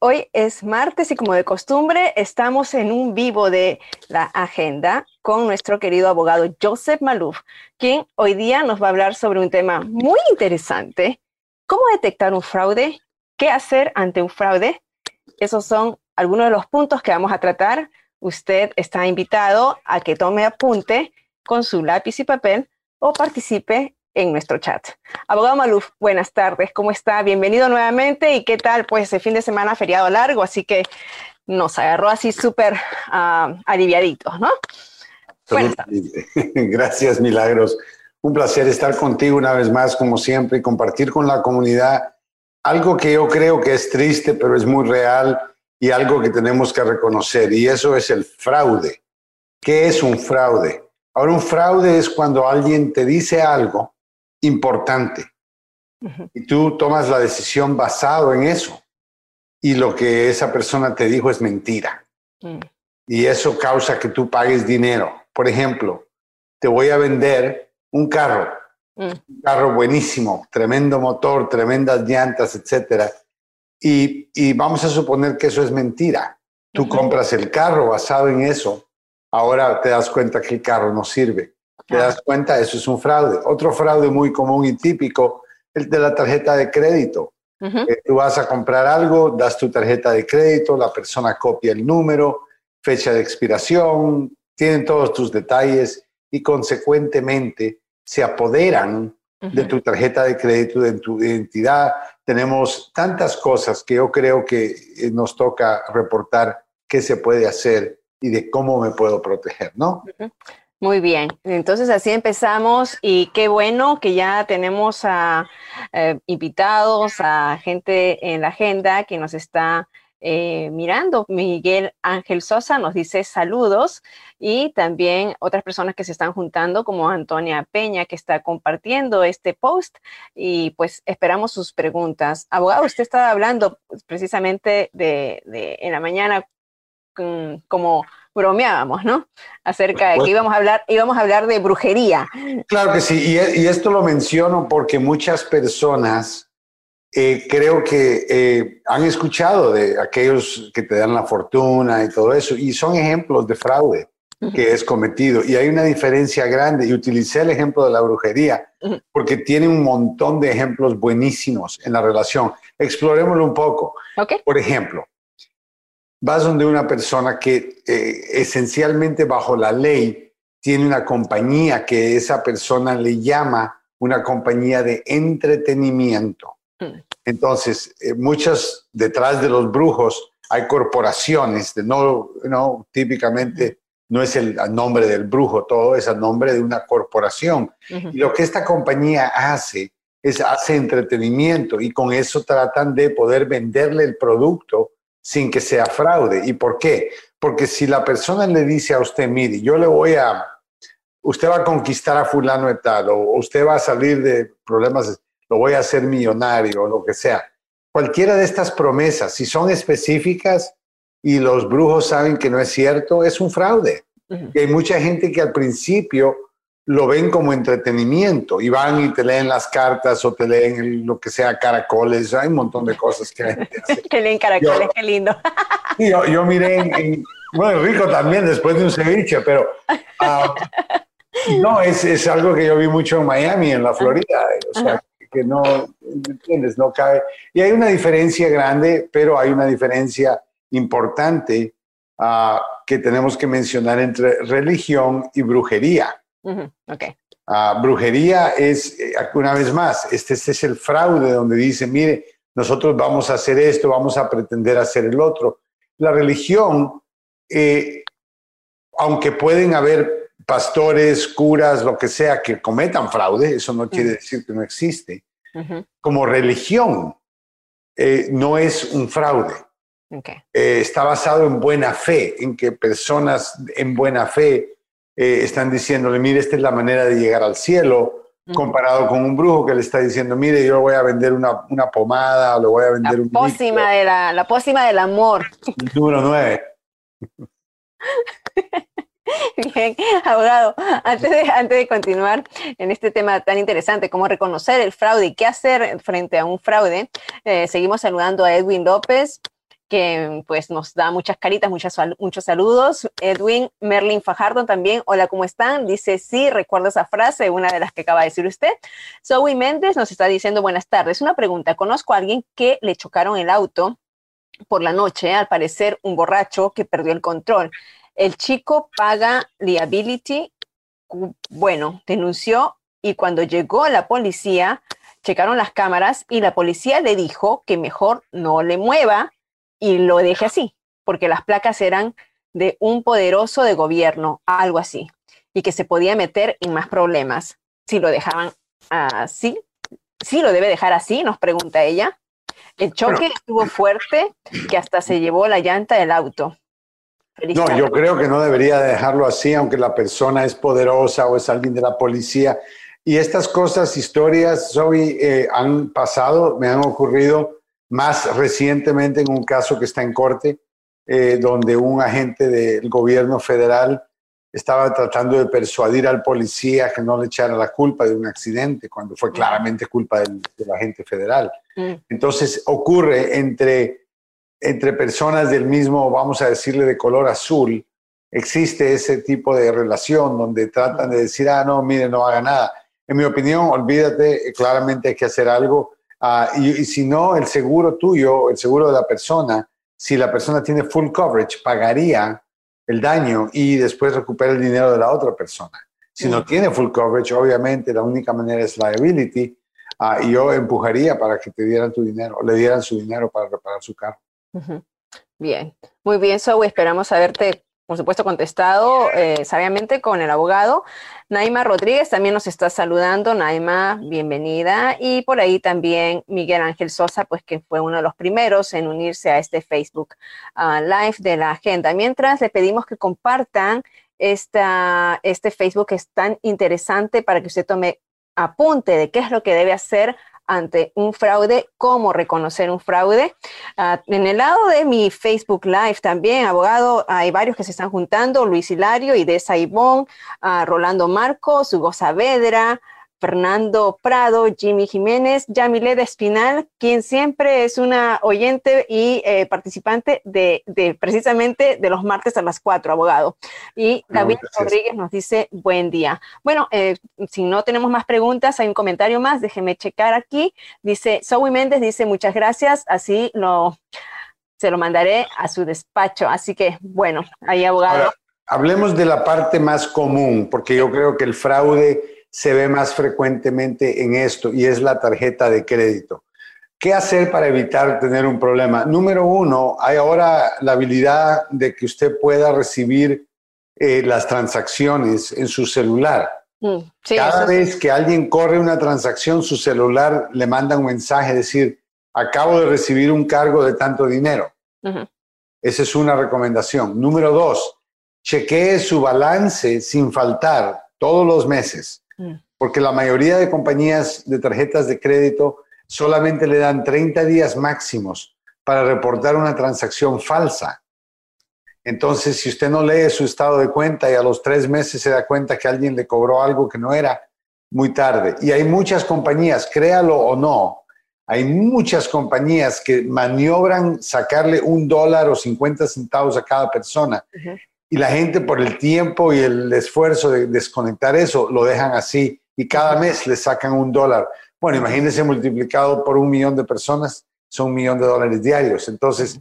Hoy es martes y como de costumbre estamos en un vivo de la agenda con nuestro querido abogado Joseph Malouf, quien hoy día nos va a hablar sobre un tema muy interesante, cómo detectar un fraude, qué hacer ante un fraude. Esos son algunos de los puntos que vamos a tratar. Usted está invitado a que tome apunte con su lápiz y papel o participe en nuestro chat. Abogado Maluf, buenas tardes, ¿cómo está? Bienvenido nuevamente y qué tal, pues el fin de semana feriado largo, así que nos agarró así súper uh, aliviaditos, ¿no? Gracias, Milagros. Un placer estar contigo una vez más, como siempre, y compartir con la comunidad algo que yo creo que es triste, pero es muy real y algo que tenemos que reconocer, y eso es el fraude. ¿Qué es un fraude? Ahora, un fraude es cuando alguien te dice algo importante. Y tú tomas la decisión basado en eso. Y lo que esa persona te dijo es mentira. Mm. Y eso causa que tú pagues dinero. Por ejemplo, te voy a vender un carro. Mm. Un carro buenísimo, tremendo motor, tremendas llantas, etc. Y, y, vamos a suponer que eso es mentira. Tú compras el carro basado en eso. Ahora te das cuenta que el carro no sirve ¿Te das cuenta? Eso es un fraude. Otro fraude muy común y típico, el de la tarjeta de crédito. Eh, tú vas a comprar algo, das tu tarjeta de crédito, la persona copia el número, fecha de expiración, tienen todos tus detalles y consecuentemente se apoderan de tu tarjeta de crédito, de tu identidad. Tenemos tantas cosas que yo creo que eh, nos toca reportar qué se puede hacer y de cómo me puedo proteger, ¿no? Muy bien, entonces así empezamos y qué bueno que ya tenemos a eh, invitados, a gente en la agenda que nos está eh, mirando. Miguel Ángel Sosa nos dice saludos y también otras personas que se están juntando como Antonia Peña que está compartiendo este post y pues esperamos sus preguntas. Abogado, usted estaba hablando precisamente de, de en la mañana como bromeábamos, ¿no? Acerca de que íbamos a hablar, íbamos a hablar de brujería. Claro que sí, y, esto lo menciono porque muchas personas eh, creo que eh, han escuchado de aquellos que te dan la fortuna y todo eso, y son ejemplos de fraude que es cometido. Y hay una diferencia grande, y utilicé el ejemplo de la brujería, porque tiene un montón de ejemplos buenísimos en la relación. Explorémoslo un poco. Por ejemplo, vas donde una persona que eh, esencialmente bajo la ley tiene una compañía que esa persona le llama una compañía de entretenimiento. Hmm. Entonces, eh, muchas detrás de los brujos hay corporaciones, de no, no, típicamente no es el nombre del brujo, todo es el nombre de una corporación. Y lo que esta compañía hace es hace entretenimiento y con eso tratan de poder venderle el producto sin que sea fraude. ¿Y por qué? Porque si la persona le dice a usted, mire, yo le voy a, usted va a conquistar a fulano de tal, o usted va a salir de problemas, lo voy a hacer millonario, o lo que sea. Cualquiera de estas promesas, si son específicas y los brujos saben que no es cierto, es un fraude. Y hay mucha gente que al principio lo ven como entretenimiento y van y te leen las cartas o te leen lo que sea caracoles, hay un montón de cosas que hace. que leen caracoles, qué lindo. yo, yo miré en, bueno, rico también después de un ceviche, pero ah, no, es, es, algo que yo vi mucho en Miami, en la Florida, o sea, que no, ¿entiendes? No cabe. Y hay una diferencia grande, pero hay una diferencia importante uh, que tenemos que mencionar entre religión y brujería. Okay. Ah, brujería es, eh, una vez más, este, este, es el fraude donde dice, mire, nosotros vamos a hacer esto, vamos a pretender hacer el otro. La religión, eh, aunque pueden haber pastores, curas, lo que sea, que cometan fraude, eso no quiere decir que no existe. Como religión, eh, no es un fraude. está basado en buena fe, en que personas en buena fe eh, están diciéndole, mire, esta es la manera de llegar al cielo, comparado con un brujo que le está diciendo, mire, yo voy a vender una, una pomada, o le voy a vender la Pócima de la, la pócima del amor. Número nueve. Bien, abogado, antes de, antes de continuar en este tema tan interesante como reconocer el fraude y qué hacer frente a un fraude, eh, seguimos saludando a Edwin López, que pues nos da muchas caritas, muchas, muchos saludos. Edwin Merlin Fajardo también, hola, ¿cómo están? Dice, sí, recuerdo esa frase, una de las que acaba de decir usted. Zoe Méndez nos está diciendo, buenas tardes. Una pregunta, conozco a alguien que le chocaron el auto por la noche, al parecer un borracho que perdió el control. El chico paga liability, bueno, denunció y cuando llegó la policía, checaron las cámaras y la policía le dijo que mejor no le mueva y lo deje así, porque las placas eran de un poderoso de gobierno, algo así, y que se podía meter en más problemas si lo dejaban así. Sí, lo debe dejar así, nos pregunta ella. El choque estuvo fuerte que hasta se llevó la llanta del auto. no, yo creo que no debería dejarlo así, aunque la persona es poderosa o es alguien de la policía. Y estas cosas, historias, Zoe, eh, han pasado, me han ocurrido más recientemente en un caso que está en corte, eh, donde un agente del gobierno federal estaba tratando de persuadir al policía que no le echara la culpa de un accidente, cuando fue claramente culpa del, agente federal. Mm. Entonces ocurre entre, entre personas del mismo, vamos a decirle, de color azul, existe ese tipo de relación donde tratan de decir, ah, no, mire, no haga nada. En mi opinión, olvídate, claramente hay que hacer algo Ah, y, si no, el seguro tuyo, el seguro de la persona, si la persona tiene full coverage, pagaría el daño y después recupera el dinero de la otra persona. Si no tiene full coverage, obviamente la única manera es liability. Uh, y yo empujaría para que te dieran tu dinero, le dieran su dinero para reparar su carro. Bien, muy bien, Zoe. Esperamos haberte por supuesto, contestado eh, sabiamente con el abogado. Naima Rodríguez también nos está saludando. Naima, bienvenida. Y por ahí también Miguel Ángel Sosa, pues que fue uno de los primeros en unirse a este Facebook ah, Live de la agenda. Mientras le pedimos que compartan esta, este Facebook que es tan interesante para que usted tome apunte de qué es lo que debe hacer ante un fraude, cómo reconocer un fraude. Ah, en el lado de mi Facebook Live también, abogado, hay varios que se están juntando, Luis Hilario, Idesa Ivón, uh, Rolando Marcos, Hugo Saavedra, Fernando Prado, Jimmy Jiménez, Yamileda Espinal, quien siempre es una oyente y eh, participante de, precisamente de los martes a las cuatro, abogado. Y David Rodríguez nos dice, buen día. Bueno, eh, si no tenemos más preguntas, hay un comentario más, déjeme checar aquí. Dice, Zoe Méndez dice, muchas gracias, así lo, se lo mandaré a su despacho. Así que, bueno, ahí abogado. hablemos de la parte más común, porque yo creo que el fraude se ve más frecuentemente en esto y es la tarjeta de crédito. ¿Qué hacer para evitar tener un problema? Número uno, hay ahora la habilidad de que usted pueda recibir eh, las transacciones en su celular. Mm, Cada vez que alguien corre una transacción, su celular le manda un mensaje, decir, acabo de recibir un cargo de tanto dinero. Esa es una recomendación. Número dos, chequee su balance sin faltar todos los meses. Mm. Porque la mayoría de compañías de tarjetas de crédito solamente le dan 30 días máximos para reportar una transacción falsa. Entonces, si usted no lee su estado de cuenta y a los tres meses se da cuenta que alguien le cobró algo que no era, muy tarde. Y hay muchas compañías, créalo o no, hay muchas compañías que maniobran sacarle un dólar o 50 centavos a cada persona y la gente por el tiempo y el esfuerzo de desconectar eso lo dejan así y cada mes le sacan un dólar. Bueno, imagínense multiplicado por un millón de personas, son un millón de dólares diarios. Entonces,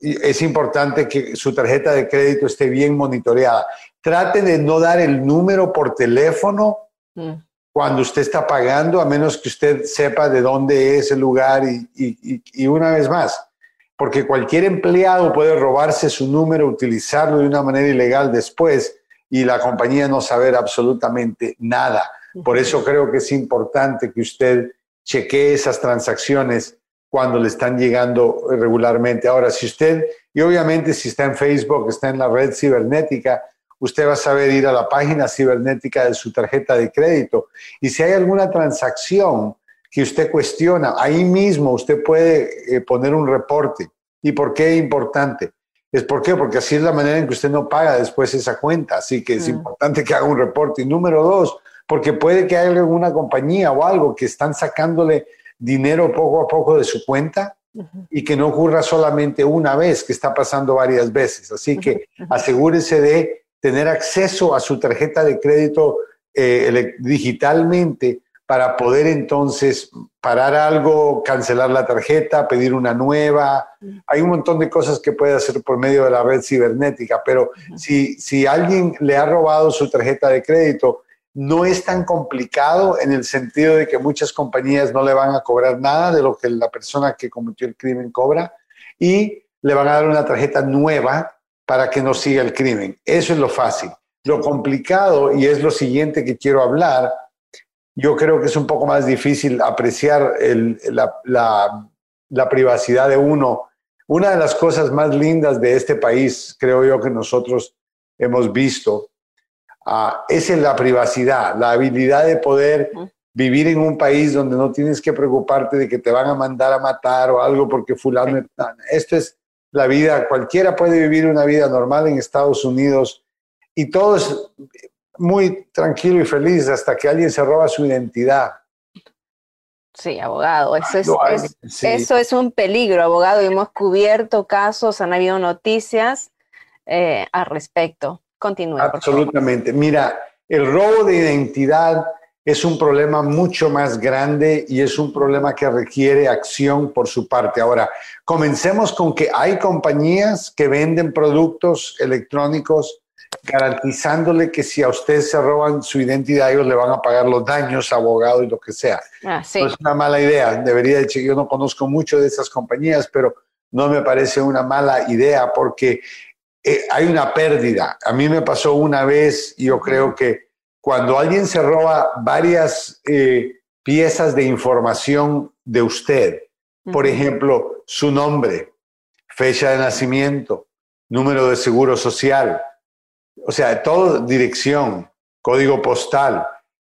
es importante que su tarjeta de crédito esté bien monitoreada. Trate de no dar el número por teléfono mm. cuando usted está pagando, a menos que usted sepa de dónde es el lugar y, y una vez más, porque cualquier empleado puede robarse su número, utilizarlo de una manera ilegal después y la compañía no saber absolutamente nada. Por eso creo que es importante que usted chequee esas transacciones cuando le están llegando regularmente. Ahora, si usted, y obviamente si está en Facebook, está en la red cibernética, usted va a saber ir a la página cibernética de su tarjeta de crédito. Y si hay alguna transacción que usted cuestiona, ahí mismo usted puede eh, poner un reporte. ¿Y por qué es importante? Es por qué, porque así es la manera en que usted no paga después esa cuenta. Así que es mm. importante que haga un reporte. Y número dos, porque puede que haya alguna compañía o algo que están sacándole dinero poco a poco de su cuenta y que no ocurra solamente una vez, que está pasando varias veces. Así que asegúrese de tener acceso a su tarjeta de crédito eh, digitalmente para poder entonces parar algo, cancelar la tarjeta, pedir una nueva. Hay un montón de cosas que puede hacer por medio de la red cibernética, pero si, si alguien le ha robado su tarjeta de crédito, no es tan complicado en el sentido de que muchas compañías no le van a cobrar nada de lo que la persona que cometió el crimen cobra y le van a dar una tarjeta nueva para que no siga el crimen. Eso es lo fácil. Lo complicado, y es lo siguiente que quiero hablar, yo creo que es un poco más difícil apreciar la, privacidad de uno. Una de las cosas más lindas de este país, creo yo que nosotros hemos visto, uh, es en la privacidad, la habilidad de poder vivir en un país donde no tienes que preocuparte de que te van a mandar a matar o algo porque fulano... Esto es la vida, cualquiera puede vivir una vida normal en Estados Unidos y todo es muy tranquilo y feliz hasta que alguien se roba su identidad. Sí, abogado, eso es, eso es un peligro, abogado. Hemos cubierto casos, han habido noticias eh, al respecto. Continúe. Absolutamente. Mira, el robo de identidad es un problema mucho más grande y es un problema que requiere acción por su parte. Ahora, comencemos con que hay compañías que venden productos electrónicos garantizándole que si a usted se roban su identidad, ellos le van a pagar los daños, abogado y lo que sea. Ah, no es una mala idea. Debería decir, yo no conozco mucho de esas compañías, pero no me parece una mala idea porque eh, hay una pérdida. A mí me pasó una vez y yo creo que cuando alguien se roba varias eh, piezas de información de usted, por ejemplo, su nombre, fecha de nacimiento, número de seguro social, o sea, todo dirección, código postal.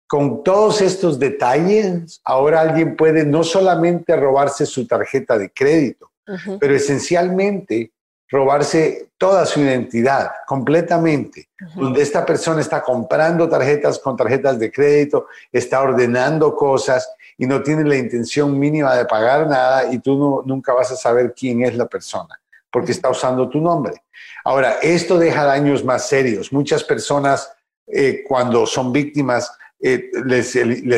Con todos estos detalles, ahora alguien puede no solamente robarse su tarjeta de crédito, pero esencialmente robarse toda su identidad completamente, donde esta persona está comprando tarjetas con tarjetas de crédito, está ordenando cosas y no tiene la intención mínima de pagar nada y tú nunca vas a saber quién es la persona porque está usando tu nombre. Ahora, esto deja daños más serios. Muchas personas eh, cuando son víctimas eh, les,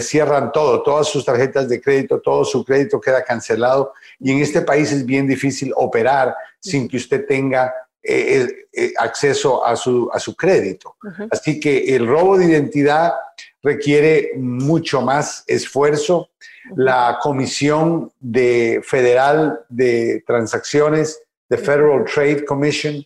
cierran todo, todas sus tarjetas de crédito, todo su crédito queda cancelado y en este país es bien difícil operar sin que usted tenga eh, acceso a su, a su crédito. Así que el robo de identidad requiere mucho más esfuerzo. La Comisión de Federal de Transacciones The Federal Trade Commission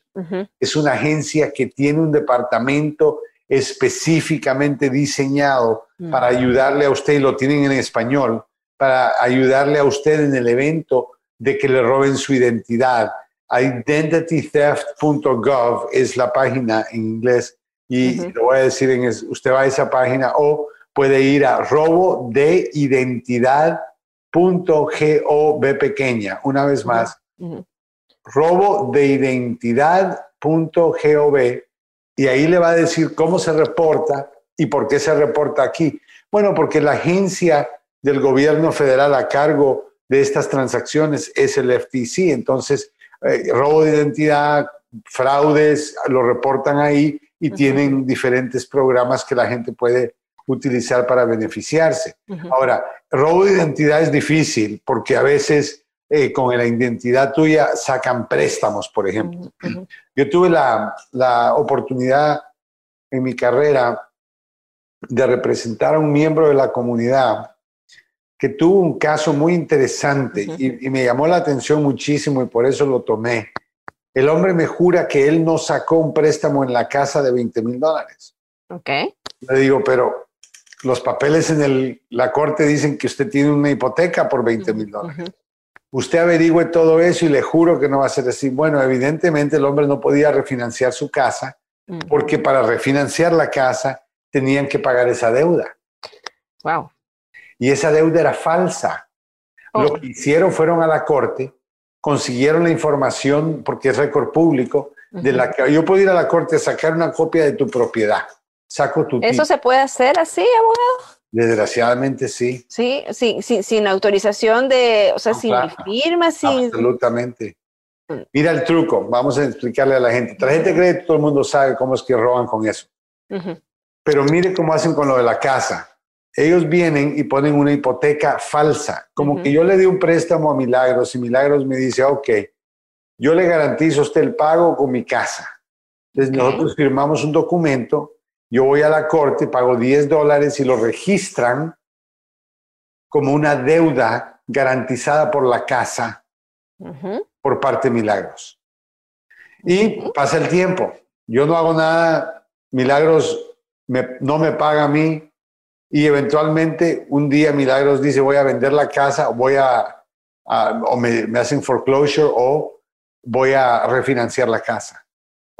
es una agencia que tiene un departamento específicamente diseñado mm. para ayudarle a usted, y lo tienen en español, para ayudarle a usted en el evento de que le roben su identidad. Identitytheft.gov es la página en inglés y lo voy a decir en es, usted va a esa página o puede ir a robo de identidad.gov pequeña. Una vez más, robo de identidad.gov y ahí le va a decir cómo se reporta y por qué se reporta aquí. Bueno, porque la agencia del gobierno federal a cargo de estas transacciones es el FTC. Entonces, eh, robo de identidad, fraudes, lo reportan ahí y tienen diferentes programas que la gente puede utilizar para beneficiarse. Ahora, robo de identidad es difícil porque a veces eh, con la identidad tuya sacan préstamos, por ejemplo. Yo tuve la, la, oportunidad en mi carrera de representar a un miembro de la comunidad que tuvo un caso muy interesante y, me llamó la atención muchísimo y por eso lo tomé. El hombre me jura que él no sacó un préstamo en la casa de 20 mil dólares. Ok. Le digo, pero los papeles en el, la corte dicen que usted tiene una hipoteca por 20 mil dólares usted averigüe todo eso y le juro que no va a ser así. Bueno, evidentemente el hombre no podía refinanciar su casa porque para refinanciar la casa tenían que pagar esa deuda. Wow. Y esa deuda era falsa. Lo oh. que hicieron fueron a la corte, consiguieron la información, porque es récord público, de la que yo puedo ir a la corte a sacar una copia de tu propiedad. Saco tu. ¿Eso se puede hacer así, abogado? Desgraciadamente sí. Sí, sí, sí sin autorización de, o sea, sin firma, sin... Absolutamente. Mm. Mira el truco, vamos a explicarle a la gente. Tarjeta de crédito, todo el mundo sabe cómo es que roban con eso. Pero mire cómo hacen con lo de la casa. Ellos vienen y ponen una hipoteca falsa, como que yo le di un préstamo a Milagros y Milagros me dice, ok, yo le garantizo a usted el pago con mi casa. Entonces nosotros firmamos un documento, yo voy a la corte, pago 10 dólares y lo registran como una deuda garantizada por la casa por parte de Milagros. Y pasa el tiempo, yo no hago nada, Milagros no me paga a mí y eventualmente un día Milagros dice voy a vender la casa, voy a, o me, me hacen foreclosure o voy a refinanciar la casa.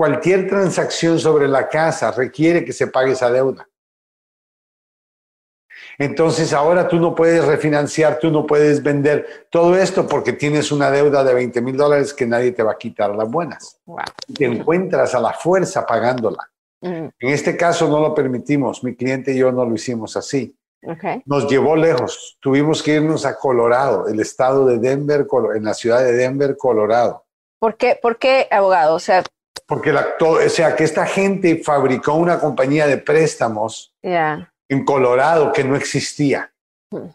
Cualquier transacción sobre la casa requiere que se pague esa deuda. Entonces ahora tú no puedes refinanciar, tú no puedes vender todo esto porque tienes una deuda de 20 mil dólares que nadie te va a quitar las buenas. Te encuentras a la fuerza pagándola. En este caso no lo permitimos, mi cliente y yo no lo hicimos así. Nos llevó lejos, tuvimos que irnos a Colorado, el estado de Denver, en la ciudad de Denver, Colorado. ¿Por qué, ¿Por qué abogado? O sea, porque la, o sea, que esta gente fabricó una compañía de préstamos en Colorado que no existía. Hmm.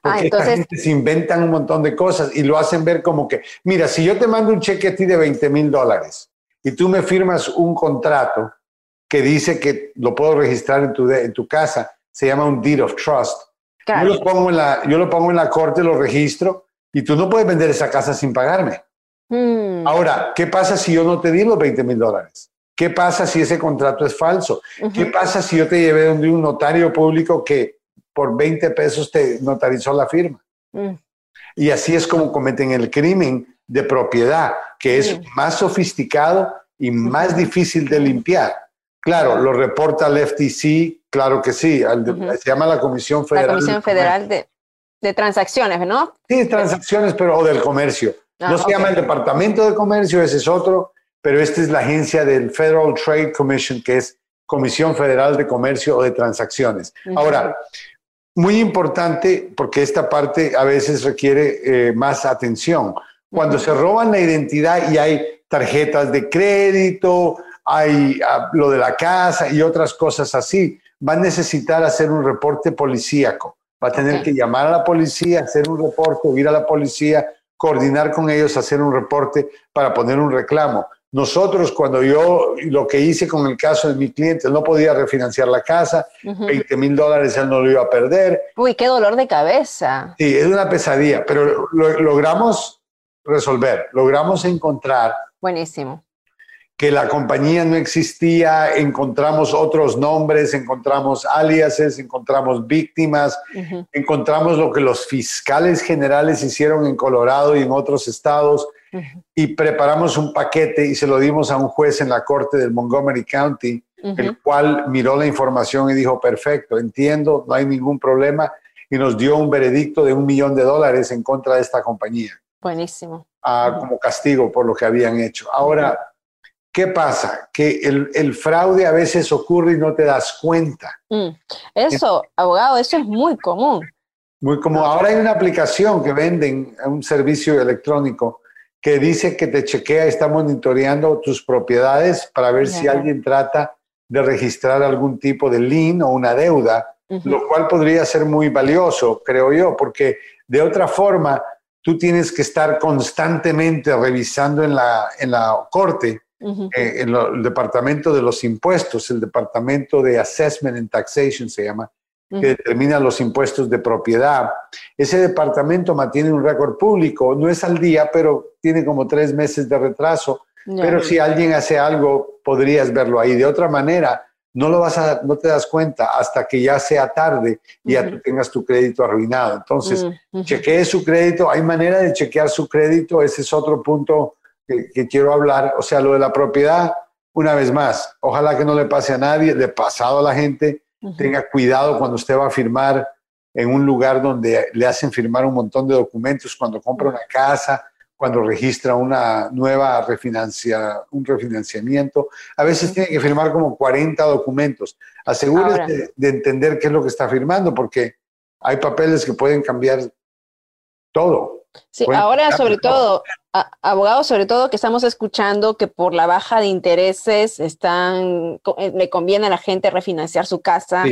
Porque ah, entonces... esta gente se inventan un montón de cosas y lo hacen ver como que, mira, si yo te mando un cheque a ti de 20 mil dólares y tú me firmas un contrato que dice que lo puedo registrar en tu, en tu casa, se llama un deed of trust. Yo, lo pongo en la, yo lo pongo en la corte, lo registro y tú no puedes vender esa casa sin pagarme. Hmm. Ahora, ¿qué pasa si yo no te di los 20 mil dólares? ¿Qué pasa si ese contrato es falso? ¿Qué pasa si yo te llevé donde un notario público que por 20 pesos te notarizó la firma? Hmm. Y así es como cometen el crimen de propiedad, que es más sofisticado y más difícil de limpiar. Claro, lo reporta el FTC, claro que sí, se llama la Comisión Federal. La Comisión Federal de, de, Transacciones, ¿no? Sí, transacciones, pero o del comercio. Ah, no se llama el Departamento de Comercio, ese es otro, pero esta es la agencia del Federal Trade Commission, que es Comisión Federal de Comercio o de Transacciones. Ahora, muy importante, porque esta parte a veces requiere eh, más atención. Cuando se roban la identidad y hay tarjetas de crédito, hay ah, lo de la casa y otras cosas así. Va a necesitar hacer un reporte policíaco. Va a tener que llamar a la policía, hacer un reporte, ir a la policía, coordinar con ellos, hacer un reporte para poner un reclamo. Nosotros, cuando yo lo que hice con el caso de mi cliente, no podía refinanciar la casa, 20 mil dólares él no lo iba a perder. Uy, qué dolor de cabeza. Sí, es una pesadilla, pero logramos resolver, logramos encontrar. Buenísimo que la compañía no existía, encontramos otros nombres, encontramos aliases, encontramos víctimas, encontramos lo que los fiscales generales hicieron en Colorado y en otros estados y preparamos un paquete y se lo dimos a un juez en la corte del Montgomery County, el cual miró la información y dijo, perfecto, entiendo, no hay ningún problema y nos dio un veredicto de un millón de dólares en contra de esta compañía. Buenísimo. Ah, como castigo por lo que habían hecho. Ahora, ¿Qué pasa? Que el, fraude a veces ocurre y no te das cuenta. Mm. Eso, abogado, eso es muy común. Muy común. Ahora hay una aplicación que venden, un servicio electrónico, que dice que te chequea, está monitoreando tus propiedades para ver si alguien trata de registrar algún tipo de lien o una deuda, lo cual podría ser muy valioso, creo yo, porque de otra forma tú tienes que estar constantemente revisando en la, en la corte eh, en el departamento de los impuestos, el departamento de Assessment and Taxation se llama, que determina los impuestos de propiedad. Ese departamento mantiene un récord público, no es al día, pero tiene como tres meses de retraso. Pero si alguien hace algo, podrías verlo ahí. De otra manera, no lo vas a, no te das cuenta hasta que ya sea tarde y ya tú tengas tu crédito arruinado. Entonces, chequee su crédito. Hay manera de chequear su crédito. Ese es otro punto que, quiero hablar, o sea, lo de la propiedad, una vez más, ojalá que no le pase a nadie, de pasado a la gente, tenga cuidado cuando usted va a firmar en un lugar donde le hacen firmar un montón de documentos, cuando compra una casa, cuando registra una nueva refinancia, un refinanciamiento. A veces tiene que firmar como 40 documentos. Asegúrese de, entender qué es lo que está firmando, porque hay papeles que pueden cambiar todo. Sí, ahora sobre todo, abogados sobre todo que estamos escuchando que por la baja de intereses están, eh, le conviene a la gente refinanciar su casa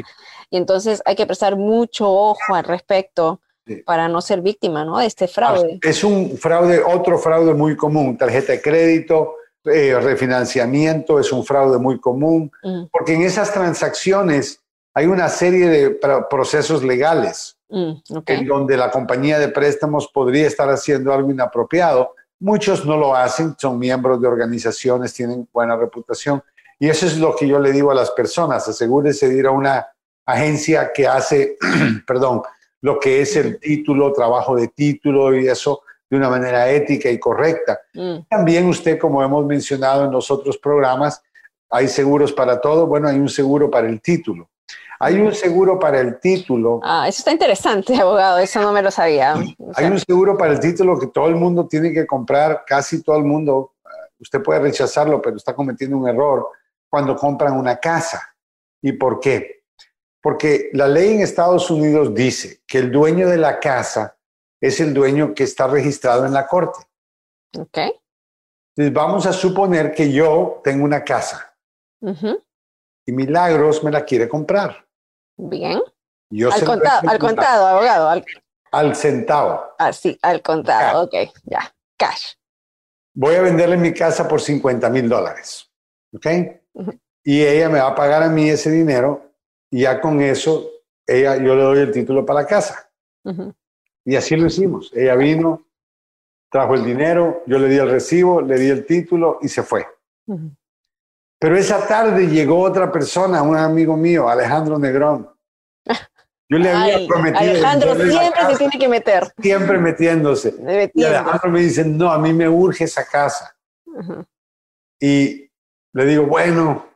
y entonces hay que prestar mucho ojo al respecto para no ser víctima ¿no? de este fraude. Es un fraude, otro fraude muy común, tarjeta de crédito, eh, refinanciamiento es un fraude muy común, mm. porque en esas transacciones hay una serie de procesos legales mm, en donde la compañía de préstamos podría estar haciendo algo inapropiado. Muchos no lo hacen, son miembros de organizaciones, tienen buena reputación. Y eso es lo que yo le digo a las personas, asegúrese de ir a una agencia que hace, perdón, lo que es el título, trabajo de título y eso de una manera ética y correcta. Mm. También usted, como hemos mencionado en los otros programas, hay seguros para todo. Bueno, hay un seguro para el título. Hay un seguro para el título. Ah, eso está interesante, abogado, eso no me lo sabía. Hay un seguro para el título que todo el mundo tiene que comprar, casi todo el mundo. Usted puede rechazarlo, pero está cometiendo un error cuando compran una casa. ¿Y por qué? Porque la ley en Estados Unidos dice que el dueño de la casa es el dueño que está registrado en la corte. Ok. Entonces vamos a suponer que yo tengo una casa y Milagros me la quiere comprar. Bien. Yo al contado, al contado, abogado. Al, centavo. Ah, sí, al contado. Ok, ya. Cash. Voy a venderle mi casa por 50 mil dólares. ¿Ok? Y ella me va a pagar a mí ese dinero y ya con eso, ella, yo le doy el título para la casa. Y así lo hicimos. Ella vino, trajo el dinero, yo le di el recibo, le di el título y se fue. Pero esa tarde llegó otra persona, un amigo mío, Alejandro Negrón. Yo le había prometido. Alejandro siempre se tiene que meter. Siempre metiéndose. Y Alejandro me dice, no, a mí me urge esa casa. Y le digo, bueno,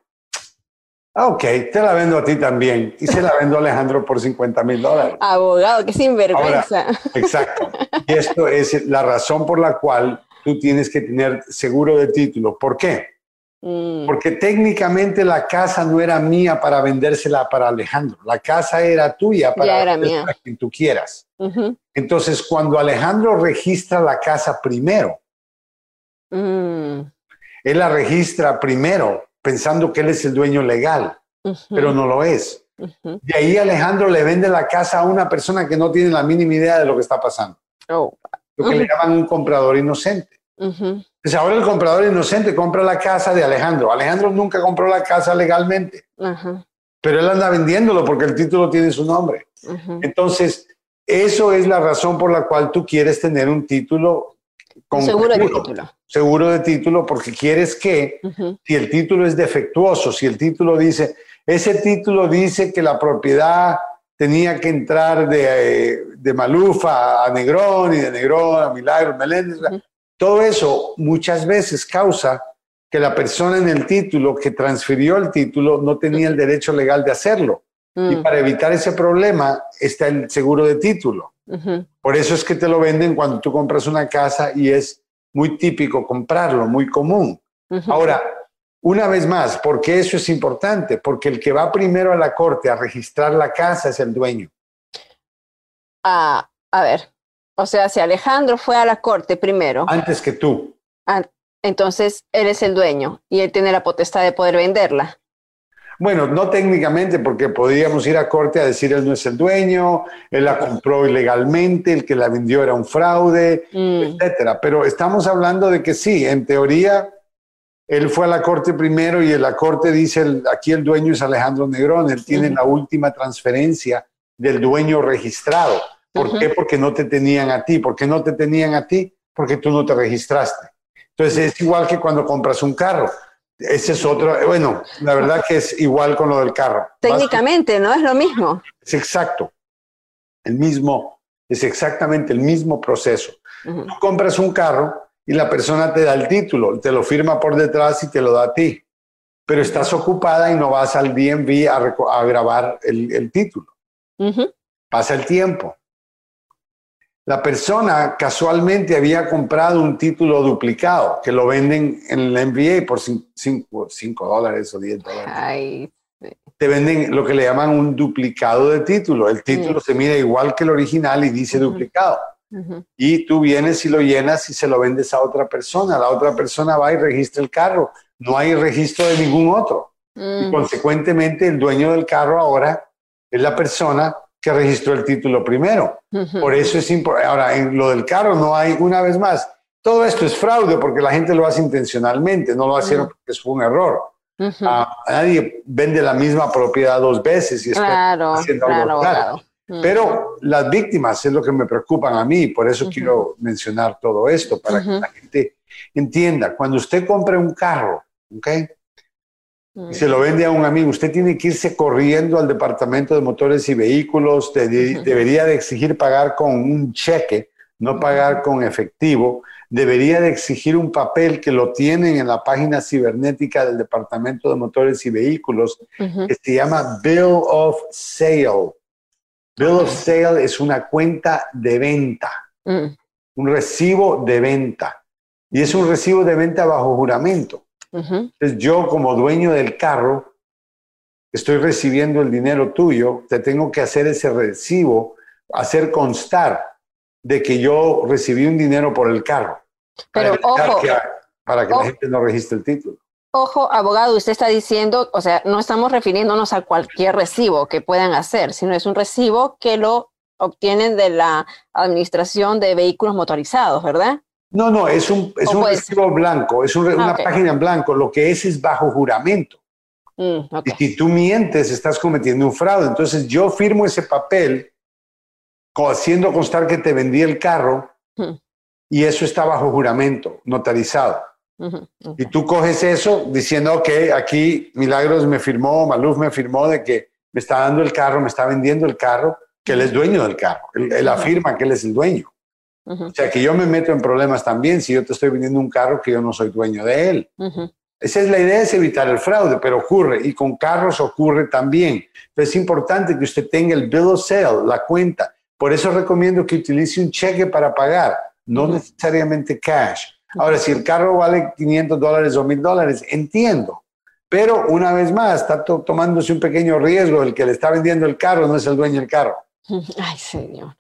Ah, ok, te la vendo a ti también. Y se la vendo a Alejandro por 50 mil dólares. Abogado, qué sinvergüenza. exacto. Y esto es la razón por la cual tú tienes que tener seguro de título. ¿Por qué? Mm. Porque técnicamente la casa no era mía para vendérsela para Alejandro. La casa era tuya para quien tú quieras. Entonces, cuando Alejandro registra la casa primero, mm. él la registra primero pensando que él es el dueño legal, pero no lo es. De ahí Alejandro le vende la casa a una persona que no tiene la mínima idea de lo que está pasando. Oh. Lo que le llaman un comprador inocente. Entonces ahora el comprador inocente compra la casa de Alejandro. Alejandro nunca compró la casa legalmente, pero él anda vendiéndolo porque el título tiene su nombre. Entonces, eso es la razón por la cual tú quieres tener un título seguro de título. Seguro de título porque quieres que, si el título es defectuoso, si el título dice, ese título dice que la propiedad tenía que entrar de, de Malufa a Negrón y de Negrón a Milagro, Meléndez, todo eso muchas veces causa que la persona en el título que transfirió el título no tenía el derecho legal de hacerlo. Y mm. para evitar ese problema está el seguro de título. Por eso es que te lo venden cuando tú compras una casa y es muy típico comprarlo, muy común. Ahora, una vez más, ¿por qué eso es importante? Porque el que va primero a la corte a registrar la casa es el dueño. Ah, a ver, o sea, si Alejandro fue a la corte primero. Antes que tú. entonces él es el dueño y él tiene la potestad de poder venderla. Bueno, no técnicamente, porque podríamos ir a corte a decir él no es el dueño, él la compró ilegalmente, el que la vendió era un fraude, mm. etcétera. Pero estamos hablando de que sí, en teoría, él fue a la corte primero y en la corte dice aquí el dueño es Alejandro Negrón, él tiene la última transferencia del dueño registrado. ¿Por qué? Porque no te tenían a ti. ¿Por qué no te tenían a ti? Porque tú no te registraste. Entonces es igual que cuando compras un carro ese es otro, bueno, la verdad que es igual con lo del carro. Técnicamente, ¿no? Es lo mismo. Es exacto. El mismo, es exactamente el mismo proceso. Tú compras un carro y la persona te da el título, te lo firma por detrás y te lo da a ti. Pero estás ocupada y no vas al DMV a, grabar el, título. Pasa el tiempo. La persona casualmente había comprado un título duplicado que lo venden en el NBA por 5 dólares o 10 dólares. Te venden lo que le llaman un duplicado de título. El título se mira igual que el original y dice duplicado. Y tú vienes y lo llenas y se lo vendes a otra persona. La otra persona va y registra el carro. No hay registro de ningún otro. Y consecuentemente el dueño del carro ahora es la persona que registró el título primero. Por eso es importante. Ahora, en lo del carro no hay, una vez más, todo esto es fraude porque la gente lo hace intencionalmente, no lo hicieron porque fue un error. Ah, nadie vende la misma propiedad dos veces y claro, haciendo claro, Pero las víctimas es lo que me preocupan a mí, por eso quiero mencionar todo esto, para que la gente entienda. Cuando usted compre un carro, ¿ok? Y se lo vende a un amigo, usted tiene que irse corriendo al departamento de motores y vehículos, debería de exigir pagar con un cheque, no pagar con efectivo, debería de exigir un papel que lo tienen en la página cibernética del departamento de motores y vehículos, que se llama Bill of Sale. Bill of Sale es una cuenta de venta, mm. un recibo de venta, y es un recibo de venta bajo juramento. Entonces yo como dueño del carro, estoy recibiendo el dinero tuyo, te tengo que hacer ese recibo, hacer constar de que yo recibí un dinero por el carro. Pero para ojo. para que la gente no registre el título. Ojo, abogado, usted está diciendo, o sea, no estamos refiriéndonos a cualquier recibo que puedan hacer, sino es un recibo que lo obtienen de la Administración de Vehículos Motorizados, ¿verdad? No, no, es un, es un recibo blanco, es una página en blanco. Lo que es es bajo juramento. Mm, y si tú mientes, estás cometiendo un fraude. Entonces yo firmo ese papel haciendo constar que te vendí el carro hmm. y eso está bajo juramento, notarizado. Y tú coges eso diciendo, ok, aquí Milagros me firmó, Maluf me firmó de que me está dando el carro, me está vendiendo el carro, que él es dueño del carro. él afirma que él es el dueño. O sea, que yo me meto en problemas también si yo te estoy vendiendo un carro que yo no soy dueño de él. Esa es la idea, es evitar el fraude, pero ocurre y con carros ocurre también. Pero es importante que usted tenga el bill of sale, la cuenta. Por eso recomiendo que utilice un cheque para pagar, no necesariamente cash. Ahora, si el carro vale 500 dólares o 1000 dólares, entiendo. Pero una vez más, está tomándose un pequeño riesgo. El que le está vendiendo el carro no es el dueño del carro. Ay, señor.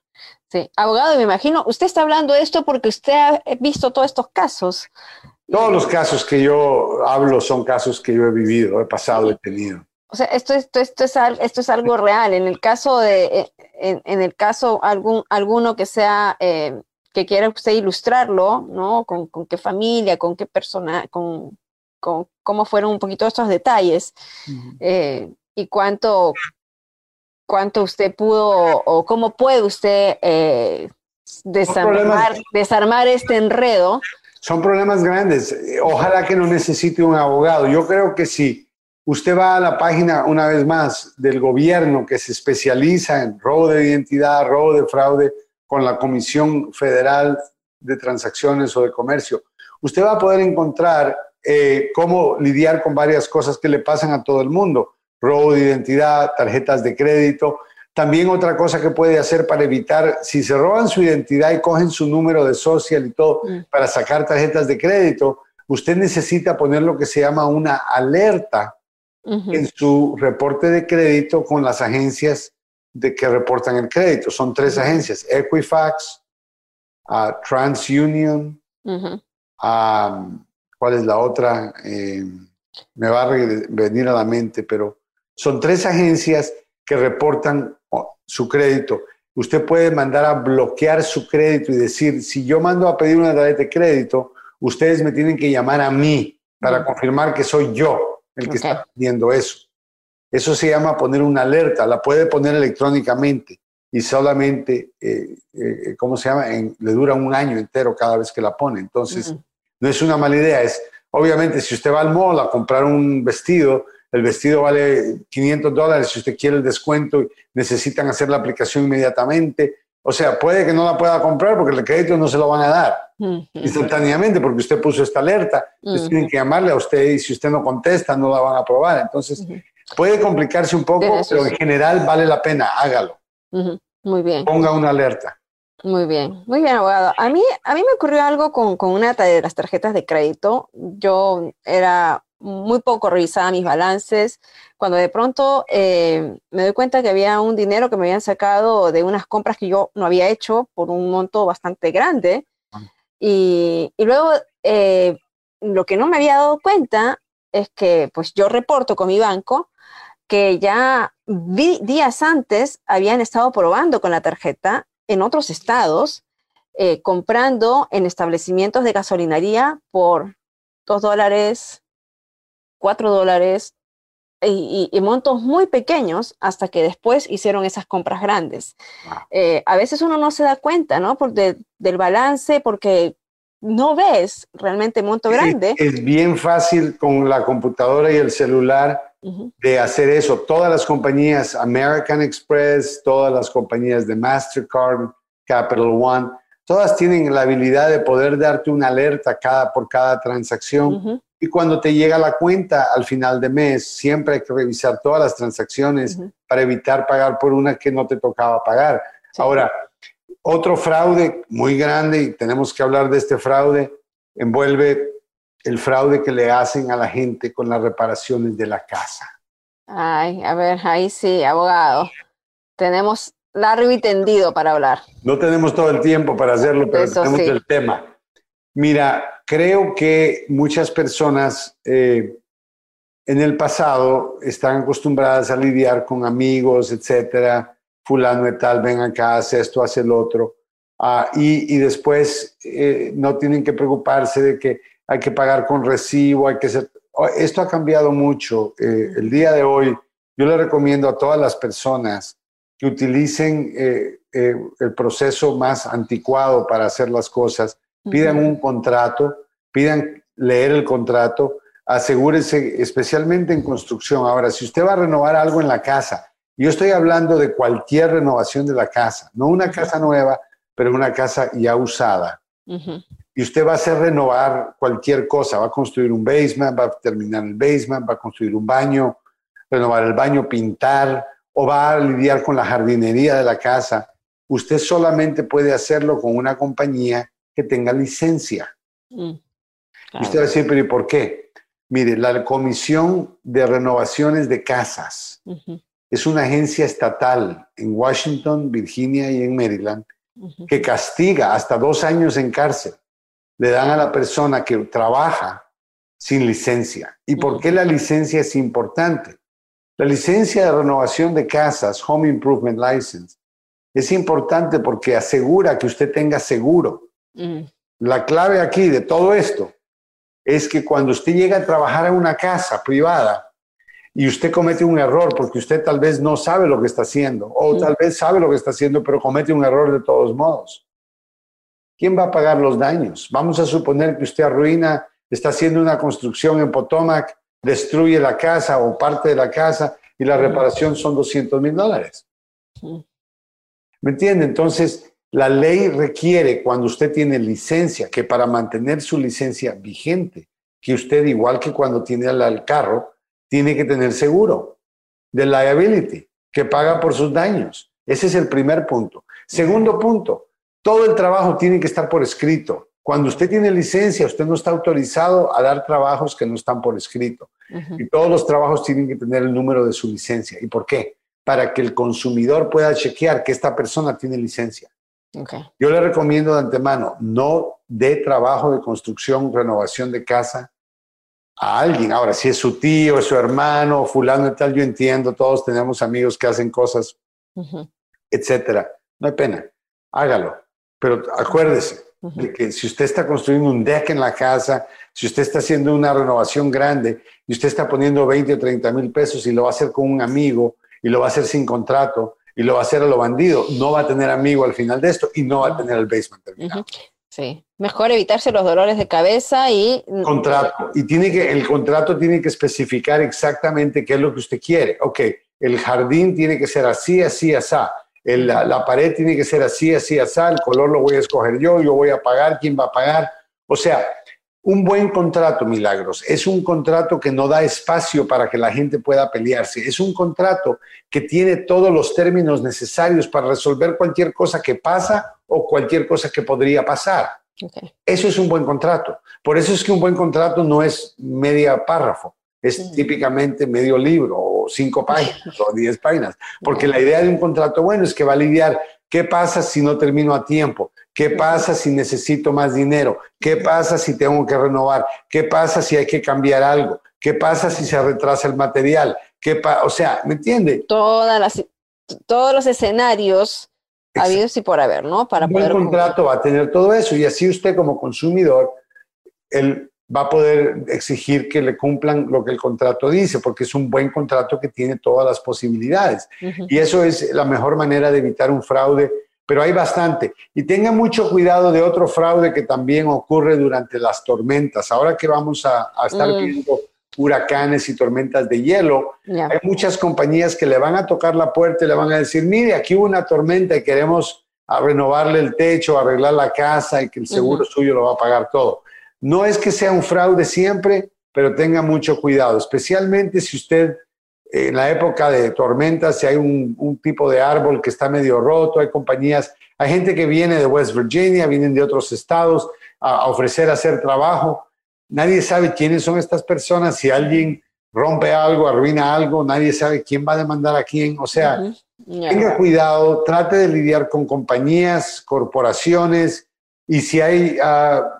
Sí, abogado, me imagino, usted está hablando de esto porque usted ha visto todos estos casos. Todos los casos que yo hablo son casos que yo he vivido, he pasado, he tenido. O sea, esto, esto, esto, es, esto es algo real. En el caso de, eh, en, el caso algún, alguno que sea, eh, que quiera usted ilustrarlo, ¿no? Con, con qué familia, con qué persona, con, con, cómo fueron un poquito estos detalles eh, y cuánto, cuánto usted pudo o cómo puede usted eh, desarmar, desarmar este enredo. Son problemas grandes. Ojalá que no necesite un abogado. Yo creo que si usted va a la página, una vez más, del gobierno que se especializa en robo de identidad, robo de fraude con la Comisión Federal de Transacciones o de Comercio, usted va a poder encontrar eh, cómo lidiar con varias cosas que le pasan a todo el mundo robo de identidad, tarjetas de crédito. También otra cosa que puede hacer para evitar, si se roban su identidad y cogen su número de social y todo mm. para sacar tarjetas de crédito, usted necesita poner lo que se llama una alerta en su reporte de crédito con las agencias de que reportan el crédito. Son tres agencias, Equifax, uh, TransUnion, ¿cuál es la otra? Eh, me va a venir a la mente, pero son tres agencias que reportan su crédito. Usted puede mandar a bloquear su crédito y decir, si yo mando a pedir una tarjeta de crédito, ustedes me tienen que llamar a mí para confirmar que soy yo el que está pidiendo eso. Eso se llama poner una alerta, la puede poner electrónicamente y solamente, eh, eh, ¿cómo se llama? le dura un año entero cada vez que la pone. Entonces, no es una mala idea. Es, obviamente, si usted va al mall a comprar un vestido, el vestido vale 500 dólares, si usted quiere el descuento, necesitan hacer la aplicación inmediatamente. O sea, puede que no la pueda comprar porque el crédito no se lo van a dar instantáneamente porque usted puso esta alerta. Entonces tienen que llamarle a usted y si usted no contesta, no la van a aprobar. Entonces, puede complicarse un poco, pero en general vale la pena, hágalo. Muy bien. Ponga una alerta. Muy bien, muy bien, abogado. A mí, a mí me ocurrió algo con, con una de las tarjetas de crédito. Yo era muy poco revisaba mis balances, cuando de pronto eh, me doy cuenta que había un dinero que me habían sacado de unas compras que yo no había hecho por un monto bastante grande. Ah. Y, y luego eh, lo que no me había dado cuenta es que pues yo reporto con mi banco que ya días antes habían estado probando con la tarjeta en otros estados, eh, comprando en establecimientos de gasolinería por dos dólares, cuatro dólares y, montos muy pequeños hasta que después hicieron esas compras grandes. Eh, a veces uno no se da cuenta, ¿no? Por del balance, porque no ves realmente monto grande. Es, bien fácil con la computadora y el celular de hacer eso. Todas las compañías, American Express, todas las compañías de Mastercard, Capital One, todas tienen la habilidad de poder darte una alerta cada, por cada transacción. Y cuando te llega la cuenta al final de mes, siempre hay que revisar todas las transacciones para evitar pagar por una que no te tocaba pagar. Ahora, otro fraude muy grande, y tenemos que hablar de este fraude, envuelve el fraude que le hacen a la gente con las reparaciones de la casa. Ay, a ver, ahí sí, abogado. Tenemos largo y tendido para hablar. No tenemos todo el tiempo para hacerlo, pero tenemos el tema. Mira, creo que muchas personas eh, en el pasado están acostumbradas a lidiar con amigos, etcétera, fulano y tal, ven acá, hace esto, hace el otro, ah, y, después eh, no tienen que preocuparse de que hay que pagar con recibo, hay que ser... Esto ha cambiado mucho. Eh, el día de hoy, yo le recomiendo a todas las personas que utilicen eh, el proceso más anticuado para hacer las cosas, pidan un contrato, pidan leer el contrato, asegúrense, especialmente en construcción. Ahora, si usted va a renovar algo en la casa, yo estoy hablando de cualquier renovación de la casa, no una casa nueva, pero una casa ya usada. Y usted va a hacer renovar cualquier cosa, va a construir un basement, va a terminar el basement, va a construir un baño, renovar el baño, pintar, o va a lidiar con la jardinería de la casa. Usted solamente puede hacerlo con una compañía que tenga licencia. Mm, y usted va a decir, pero ¿y por qué? Mire, la Comisión de Renovaciones de Casas es una agencia estatal en Washington, Virginia y en Maryland que castiga hasta dos años en cárcel. Le dan a la persona que trabaja sin licencia. ¿Y por qué la licencia es importante? La licencia de renovación de casas, Home Improvement License, es importante porque asegura que usted tenga seguro. La clave aquí de todo esto es que cuando usted llega a trabajar en una casa privada, y usted comete un error porque usted tal vez no sabe lo que está haciendo o tal vez sabe lo que está haciendo pero comete un error de todos modos. ¿Quién va a pagar los daños? Vamos a suponer que usted arruina, está haciendo una construcción en Potomac, destruye la casa o parte de la casa y la reparación son 200 mil dólares. ¿Me entiende? Entonces, la ley requiere cuando usted tiene licencia, que para mantener su licencia vigente, que usted, igual que cuando tiene el carro, tiene que tener seguro de liability, que paga por sus daños. Ese es el primer punto. Segundo punto, todo el trabajo tiene que estar por escrito. Cuando usted tiene licencia, usted no está autorizado a dar trabajos que no están por escrito. Y todos los trabajos tienen que tener el número de su licencia. ¿Y por qué? Para que el consumidor pueda chequear que esta persona tiene licencia. Yo le recomiendo de antemano, no dé trabajo de construcción, renovación de casa a alguien. Ahora, si es su tío, es su hermano, fulano y tal, yo entiendo, todos tenemos amigos que hacen cosas, etcétera. No hay pena, hágalo. Pero acuérdese de que si usted está construyendo un deck en la casa, si usted está haciendo una renovación grande y usted está poniendo 20 o 30 mil pesos y lo va a hacer con un amigo y lo va a hacer sin contrato y lo va a hacer a lo bandido, no va a tener amigo al final de esto y no va a tener el basement terminado. Sí, mejor evitarse los dolores de cabeza y... Contrato. Y tiene que, el contrato tiene que especificar exactamente qué es lo que usted quiere. Ok, el jardín tiene que ser así, así, así. La, la, pared tiene que ser así, así, así. El color lo voy a escoger yo, yo voy a pagar, quién va a pagar. O sea, un buen contrato, Milagros, es un contrato que no da espacio para que la gente pueda pelearse. Es un contrato que tiene todos los términos necesarios para resolver cualquier cosa que pasa o cualquier cosa que podría pasar. Eso es un buen contrato. Por eso es que un buen contrato no es media párrafo, es mm. típicamente medio libro cinco páginas o diez páginas. Porque la idea de un contrato bueno es que va a lidiar qué pasa si no termino a tiempo, ¿Qué pasa si necesito más dinero? ¿Qué pasa si tengo que renovar? ¿Qué pasa si hay que cambiar algo? ¿Qué pasa si se retrasa el material? ¿Qué o sea, ¿me entiende? Todas las, todos los escenarios habidos y por haber, ¿no? Para Un poder contrato va a tener todo eso y así usted como consumidor, él va a poder exigir que le cumplan lo que el contrato dice, porque es un buen contrato que tiene todas las posibilidades. Y eso es la mejor manera de evitar un fraude pero hay bastante. Y tengan mucho cuidado de otro fraude que también ocurre durante las tormentas. Ahora que vamos a, estar mm. viendo huracanes y tormentas de hielo, hay muchas compañías que le van a tocar la puerta y le van a decir, mire, aquí hubo una tormenta y queremos renovarle el techo, arreglar la casa y que el seguro suyo lo va a pagar todo. No es que sea un fraude siempre, pero tenga mucho cuidado, especialmente si usted en la época de tormentas, si hay un, tipo de árbol que está medio roto, hay compañías, hay gente que viene de West Virginia, vienen de otros estados a, ofrecer hacer trabajo. Nadie sabe quiénes son estas personas, si alguien rompe algo, arruina algo, nadie sabe quién va a demandar a quién. O sea, tenga cuidado, trate de lidiar con compañías, corporaciones y si hay ah,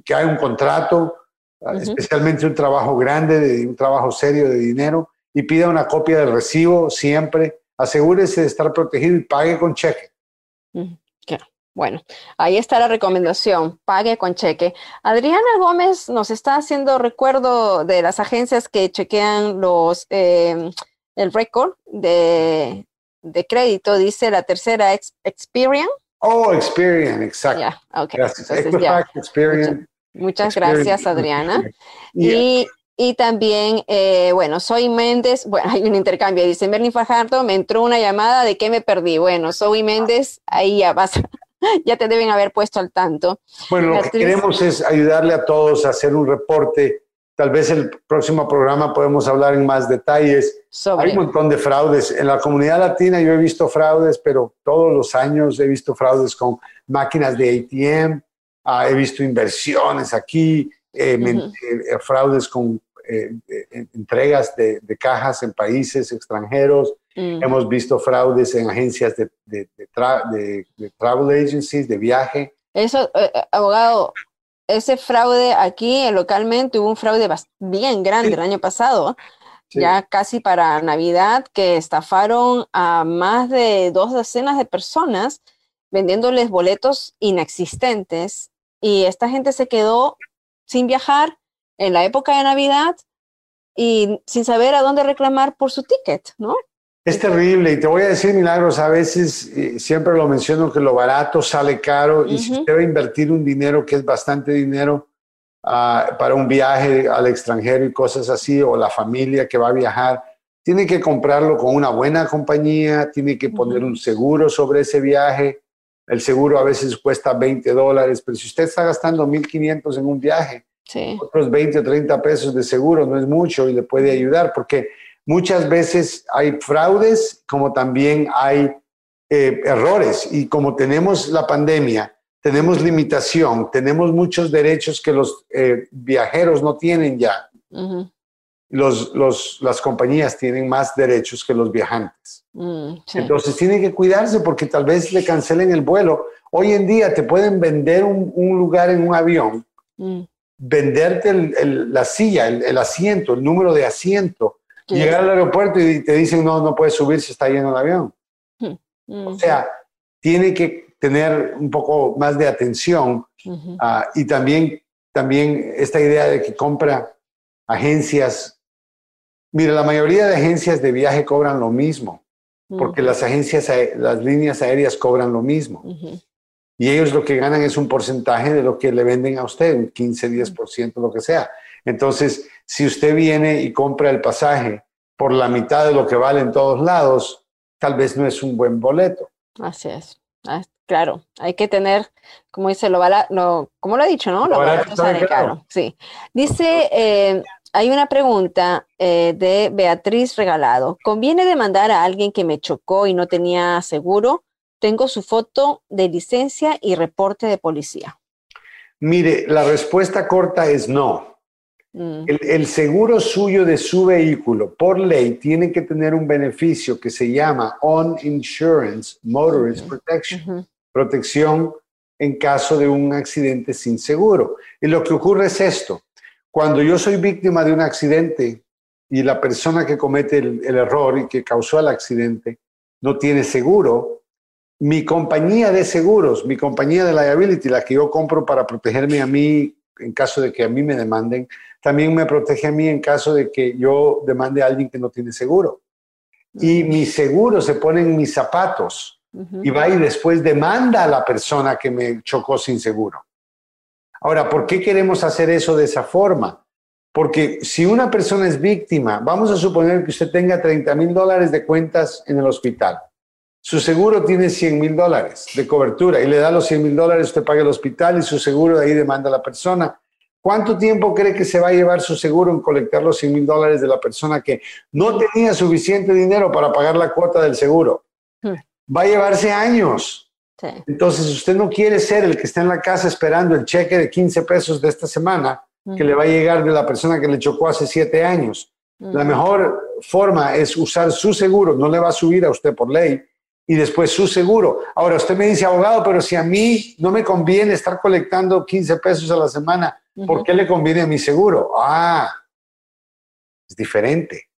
que hay un contrato, especialmente un trabajo grande, de, un trabajo serio de dinero, y pida una copia del recibo siempre. Asegúrese de estar protegido y pague con cheque. Bueno, ahí está la recomendación, pague con cheque. Adriana Gómez nos está haciendo recuerdo de las agencias que chequean los em, el récord de, crédito, dice la tercera Experian. Oh, Experian, exacto. Gracias. Muchas, gracias, Adriana. Y y también, eh, bueno, soy Méndez, bueno, hay un intercambio, dice Merlin Fajardo, me entró una llamada de que me perdí. Bueno, soy Méndez, ahí ya vas, ya te deben haber puesto al tanto. Bueno, lo que queremos es ayudarle a todos a hacer un reporte. Tal vez el próximo programa podemos hablar en más detalles. Hay un montón de fraudes. En la comunidad latina yo he visto fraudes, pero todos los años he visto fraudes con máquinas de ATM, ah, he visto inversiones aquí, eh, eh, fraudes con eh, entregas de, cajas en países extranjeros. Mm. Hemos visto fraudes en agencias de, de, travel agencies, de viaje. Eso, abogado, ese fraude aquí localmente hubo un fraude bien grande el año pasado, ya casi para Navidad, que estafaron a más de dos decenas de personas vendiéndoles boletos inexistentes y esta gente se quedó sin viajar en la época de Navidad y sin saber a dónde reclamar por su ticket, ¿no? Es terrible y te voy a decir, Milagros, a veces siempre lo menciono que lo barato sale caro y si usted va a invertir un dinero que es bastante dinero ah, para un viaje al extranjero y cosas así, o la familia que va a viajar, tiene que comprarlo con una buena compañía, tiene que poner un seguro sobre ese viaje, el seguro a veces cuesta 20 dólares, pero si usted está gastando 1.500 en un viaje, otros 20 o 30 pesos de seguro no es mucho y le puede ayudar porque muchas veces hay fraudes como también hay eh, errores y como tenemos la pandemia, tenemos limitación, tenemos muchos derechos que los eh, viajeros no tienen ya los, las compañías tienen más derechos que los viajantes. Mm, Entonces tienen que cuidarse porque tal vez le cancelen el vuelo. Hoy en día te pueden vender un, lugar en un avión, mm. venderte la silla, el, asiento, el número de asiento, llegar al aeropuerto y te dicen no, no puedes subir si está lleno el avión. Mm, o sea, tiene que tener un poco más de atención ah, y también, también esta idea de que compra agencias Mira, la mayoría de agencias de viaje cobran lo mismo, porque las agencias, las líneas aéreas cobran lo mismo. Y ellos lo que ganan es un porcentaje de lo que le venden a usted, un 15, 10%, lo que sea. Entonces, si usted viene y compra el pasaje por la mitad de lo que vale en todos lados, tal vez no es un buen boleto. Así es. Ah, Claro, hay que tener, como dice, lo, lo como lo ha dicho, ¿no? Lo, barato sale caro. Sí. Dice, eh, hay una pregunta eh, de Beatriz Regalado. ¿Conviene demandar a alguien que me chocó y no tenía seguro? Tengo su foto de licencia y reporte de policía. Mire, la respuesta corta es no. Mm. El, seguro suyo de su vehículo, por ley, tiene que tener un beneficio que se llama On Insurance Motorist Protection, protección en caso de un accidente sin seguro. Y lo que ocurre es esto. Cuando yo soy víctima de un accidente y la persona que comete el error y que causó el accidente no tiene seguro, mi compañía de seguros, mi compañía de liability, la que yo compro para protegerme a mí en caso de que a mí me demanden, también me protege a mí en caso de que yo demande a alguien que no tiene seguro. Y mi seguro se pone en mis zapatos y va y después demanda a la persona que me chocó sin seguro. Ahora, ¿por qué queremos hacer eso de esa forma? Porque si una persona es víctima, vamos a suponer que usted tenga 30 mil dólares de cuentas en el hospital. Su seguro tiene 100 mil dólares de cobertura y le da los 100 mil dólares, usted paga el hospital y su seguro de ahí demanda a la persona. ¿Cuánto tiempo cree que se va a llevar su seguro en colectar los 100 mil dólares de la persona que no tenía suficiente dinero para pagar la cuota del seguro? Hmm. Va a llevarse años. Entonces, usted no quiere ser el que está en la casa esperando el cheque de 15 pesos de esta semana que le va a llegar de la persona que le chocó hace siete años. La mejor forma es usar su seguro, no le va a subir a usted por ley, y después su seguro. Ahora, usted me dice, abogado, pero si a mí no me conviene estar colectando 15 pesos a la semana, ¿por qué le conviene a mi seguro? Ah, es diferente.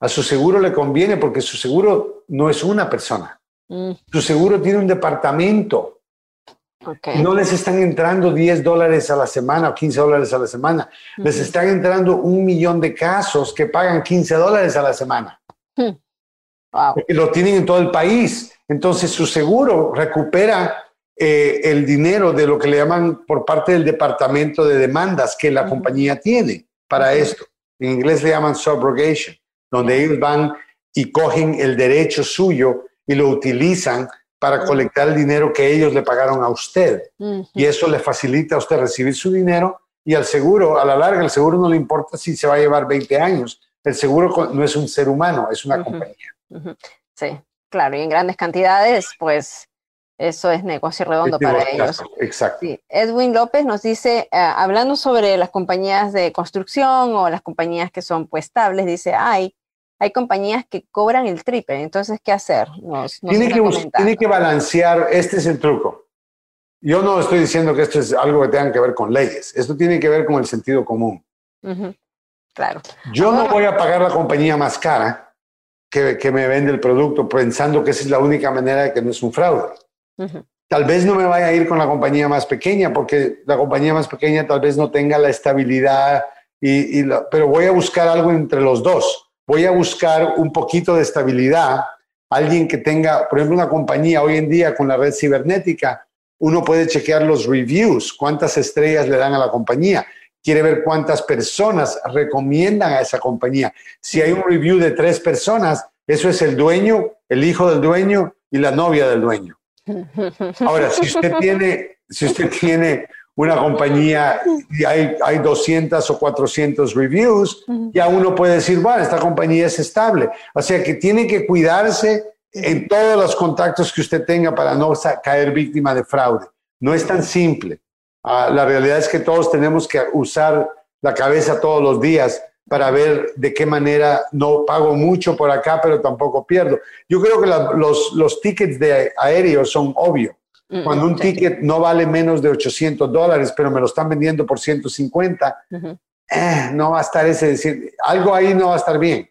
A su seguro le conviene porque su seguro no es una persona. Mm. Su seguro tiene un departamento. No les están entrando 10 dólares a la semana o 15 dólares a la semana. Les están entrando un millón de casos que pagan 15 dólares a la semana. Hmm. Y lo tienen en todo el país. Entonces su seguro recupera eh, el dinero de lo que le llaman por parte del departamento de demandas que la compañía tiene para esto. En inglés le llaman subrogation, donde ellos van y cogen el derecho suyo y lo utilizan para colectar el dinero que ellos le pagaron a usted. Y eso le facilita a usted recibir su dinero y al seguro, a la larga, el seguro no le importa si se va a llevar 20 años. El seguro no es un ser humano, es una compañía. Sí, claro, y en grandes cantidades, pues eso es negocio redondo para ellos. Exacto. Edwin López nos dice, eh, hablando sobre las compañías de construcción o las compañías que son pues estables, dice, hay, hay compañías que cobran el triple, entonces, ¿qué hacer? tiene, que, tiene que balancear, este es el truco. Yo no estoy diciendo que esto es algo que tenga que ver con leyes, esto tiene que ver con el sentido común. Claro. Yo no voy a pagar la compañía más cara que, me vende el producto pensando que esa es la única manera de que no es un fraude. Tal vez no me vaya a ir con la compañía más pequeña porque la compañía más pequeña tal vez no tenga la estabilidad, y, pero voy a buscar algo entre los dos. Voy a buscar un poquito de estabilidad. Alguien que tenga, por ejemplo, una compañía hoy en día con la red cibernética, uno puede chequear los reviews, cuántas estrellas le dan a la compañía quiere ver cuántas personas recomiendan a esa compañía. Si hay un review de tres personas, eso es el dueño, el hijo del dueño y la novia del dueño. Ahora, si usted tiene, si usted tiene una compañía y hay, hay 200 o 400 reviews, ya uno puede decir, bueno, esta compañía es estable. O sea que tiene que cuidarse en todos los contactos que usted tenga para no caer víctima de fraude. No es tan simple. Ah, la realidad es que todos tenemos que usar la cabeza todos los días para ver de qué manera no pago mucho por acá, pero tampoco pierdo. Yo creo que los, los tickets de aéreos son obvios. Mm, Cuando un ticket no vale menos de 800 dólares, pero me lo están vendiendo por 150, eh, no va a estar ese decir, algo ahí no va a estar bien.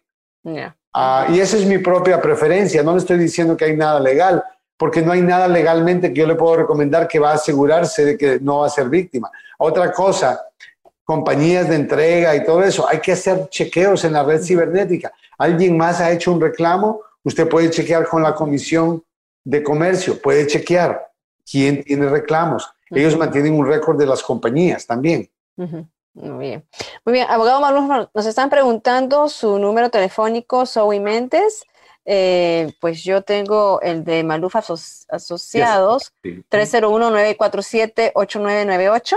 Ah, y esa es mi propia preferencia. No le estoy diciendo que hay nada legal, porque no hay nada legalmente que yo le puedo recomendar que va a asegurarse de que no va a ser víctima. Otra cosa, compañías de entrega y todo eso, hay que hacer chequeos en la red cibernética. ¿Alguien más ha hecho un reclamo? Usted puede chequear con la Comisión de Comercio, puede chequear quién tiene reclamos. Ellos mantienen un récord de las compañías también. Muy bien. Muy bien, abogado Marluz, nos están preguntando su número telefónico, Zoe Mentes. eh, pues yo tengo el de Maluf Asociados, 301-947-8998.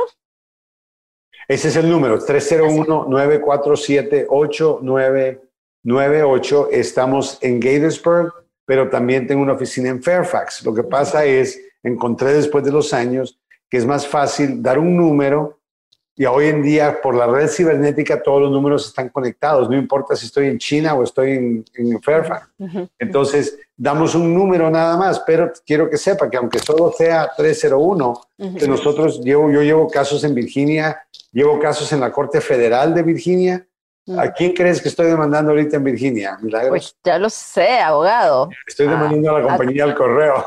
Ese es el número, 301-947-8998. Estamos en Gaithersburg, pero también tengo una oficina en Fairfax. Lo que pasa es, encontré después de los años que es más fácil dar un número y hoy en día por la red cibernética todos los números están conectados, no importa si estoy en China o estoy en, Fairfax. Entonces, damos un número nada más, pero quiero que sepa que aunque solo sea 301, que nosotros llevo, yo llevo casos en Virginia, llevo casos en la Corte Federal de Virginia. ¿A quién crees que estoy demandando ahorita en Virginia? Pues ya lo sé, abogado. Estoy demandando a la ah, compañía del correo.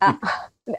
Ah,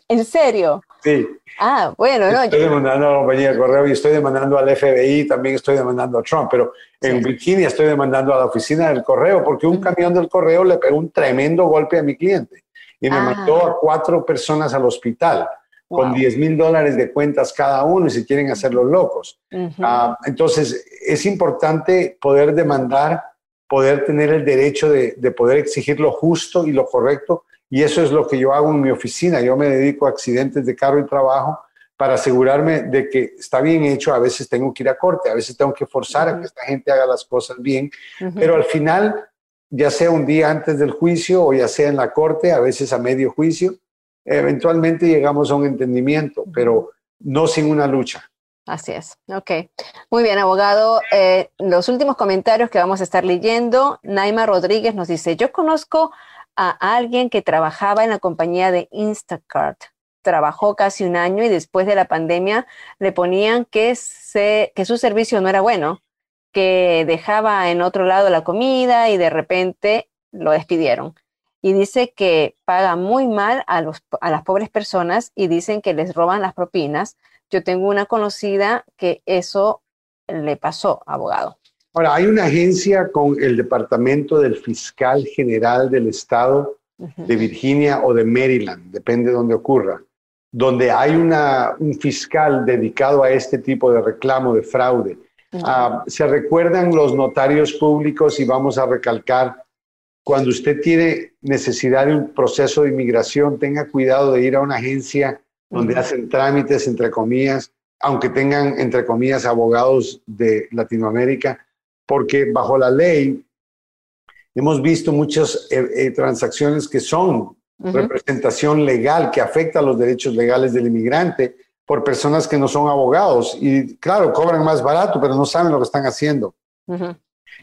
¿En serio? Sí. Ah, bueno, no. Estoy demandando a la compañía de correo y estoy demandando al FBI, también estoy demandando a Trump, pero en Virginia estoy demandando a la oficina del correo porque un camión del correo le pegó un tremendo golpe a mi cliente y me ah. mandó a cuatro personas al hospital con 10 mil dólares de cuentas cada uno y se quieren hacer los locos. Ah, entonces, es importante poder demandar, poder tener el derecho de, de poder exigir lo justo y lo correcto y eso es lo que yo hago en mi oficina. Yo me dedico a accidentes de carro y trabajo para asegurarme de que está bien hecho. A veces tengo que ir a corte, a veces tengo que forzar a que esta gente haga las cosas bien, pero al final, ya sea un día antes del juicio o ya sea en la corte, a veces a medio juicio, eventualmente llegamos a un entendimiento, pero no sin una lucha. Así es. Ok. Muy bien, abogado. Eh, los últimos comentarios que vamos a estar leyendo, Naima Rodríguez nos dice, yo conozco a alguien que trabajaba en la compañía de Instacart. Trabajó casi un año y después de la pandemia le ponían que, se, que su servicio no era bueno, que dejaba en otro lado la comida y de repente lo despidieron. Y dice que paga muy mal a, los, a las pobres personas y dicen que les roban las propinas. Yo tengo una conocida que eso le pasó, abogado. Ahora, hay una agencia con el Departamento del Fiscal General del Estado de Virginia o de Maryland, depende de donde ocurra, donde hay una, un fiscal dedicado a este tipo de reclamo de fraude. Ah, se recuerdan los notarios públicos y vamos a recalcar, cuando usted tiene necesidad de un proceso de inmigración, tenga cuidado de ir a una agencia donde hacen trámites, entre comillas, aunque tengan, entre comillas, abogados de Latinoamérica, porque bajo la ley hemos visto muchas eh, eh, transacciones que son representación legal, que afecta a los derechos legales del inmigrante por personas que no son abogados. Y claro, cobran más barato, pero no saben lo que están haciendo.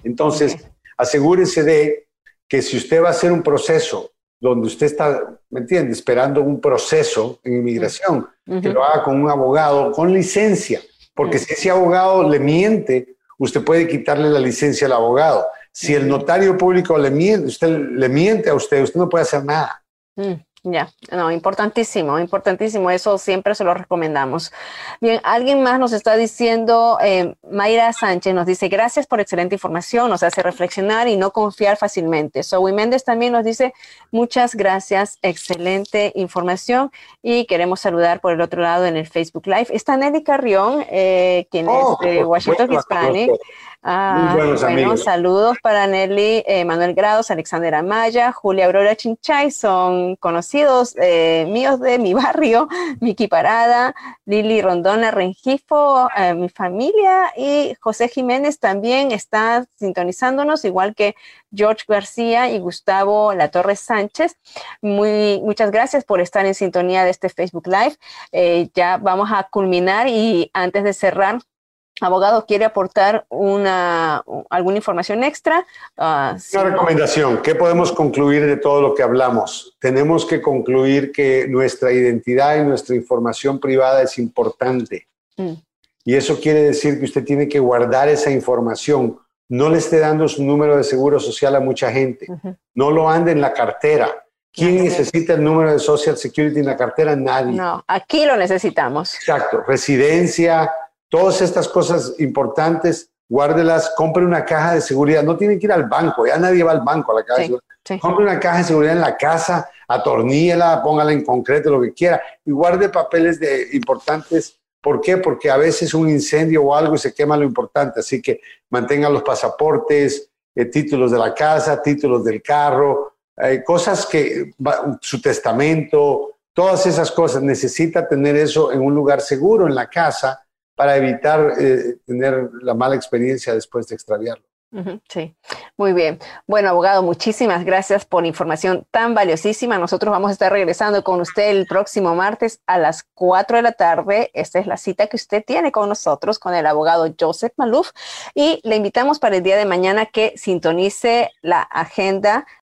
Entonces, asegúrese de que si usted va a hacer un proceso donde usted está, ¿me entiende?, esperando un proceso en inmigración, que lo haga con un abogado con licencia, porque si ese abogado le miente, usted puede quitarle la licencia al abogado. Si el notario público le miente, usted le miente a usted, usted no puede hacer nada. Mm. Ya, no, importantísimo, importantísimo. Eso siempre se lo recomendamos. Bien, alguien más nos está diciendo, eh, Mayra Sánchez nos dice, gracias por excelente información, nos hace reflexionar y no confiar fácilmente. Zoe Méndez también nos dice, muchas gracias, excelente información. Y queremos saludar por el otro lado en el Facebook Live. Está Nelly Carrión, eh, quien es oh, de Washington Hispanic. Ah, bueno, saludos para Nelly, eh, Manuel Grados, Alexander Amaya, Julia Aurora Chinchay, son conocidos eh, míos de mi barrio, Miki Parada, Lili Rondona Rengifo, eh, mi familia y José Jiménez también está sintonizándonos, igual que George García y Gustavo Latorre Sánchez. Muy, muchas gracias por estar en sintonía de este Facebook Live. ya vamos a culminar y antes de cerrar, abogado quiere aportar una, alguna información extra. Uh, una recomendación, ¿qué podemos concluir de todo lo que hablamos? Tenemos que concluir que nuestra identidad y nuestra información privada es importante. Mm. Y eso quiere decir que usted tiene que guardar esa información. No le esté dando su número de seguro social a mucha gente. No lo ande en la cartera. ¿Quién necesita el número de Social Security en la cartera? Nadie. No, aquí lo necesitamos. Exacto. Residencia, Todas estas cosas importantes, guárdelas, compre una caja de seguridad. No tiene que ir al banco, ya nadie va al banco a la caja de seguridad. Compre una caja de seguridad en la casa, atorníela, póngala en concreto, lo que quiera, y guarde papeles de, importantes. ¿Por qué? Porque a veces un incendio o algo y se quema lo importante. Así que mantenga los pasaportes, eh, títulos de la casa, títulos del carro, cosas que, su testamento, todas esas cosas, necesita tener eso en un lugar seguro en la casa para evitar eh, tener la mala experiencia después de extraviarlo. Sí, muy bien. Bueno, abogado, muchísimas gracias por información tan valiosísima. Nosotros vamos a estar regresando con usted el próximo martes a las 4 de la tarde. Esta es la cita que usted tiene con nosotros, con el abogado Joseph Maluf. Y le invitamos para el día de mañana que sintonice la agenda